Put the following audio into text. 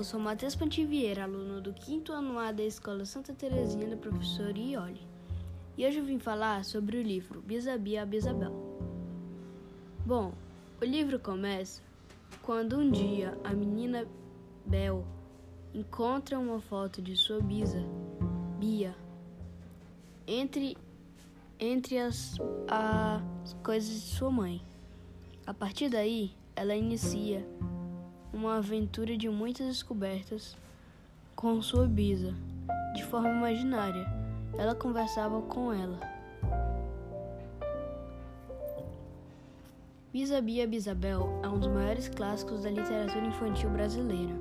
eu sou Matheus Pantivieira, aluno do quinto ano A da Escola Santa Terezinha da professora Ioli. E hoje eu vim falar sobre o livro Bisabia Bisabel. Bom, o livro começa quando um dia a menina Bel encontra uma foto de sua bisa, Bia, entre, entre as, as coisas de sua mãe. A partir daí, ela inicia uma aventura de muitas descobertas com sua bisa, de forma imaginária. Ela conversava com ela. Bisa Bia Bisabel é um dos maiores clássicos da literatura infantil brasileira.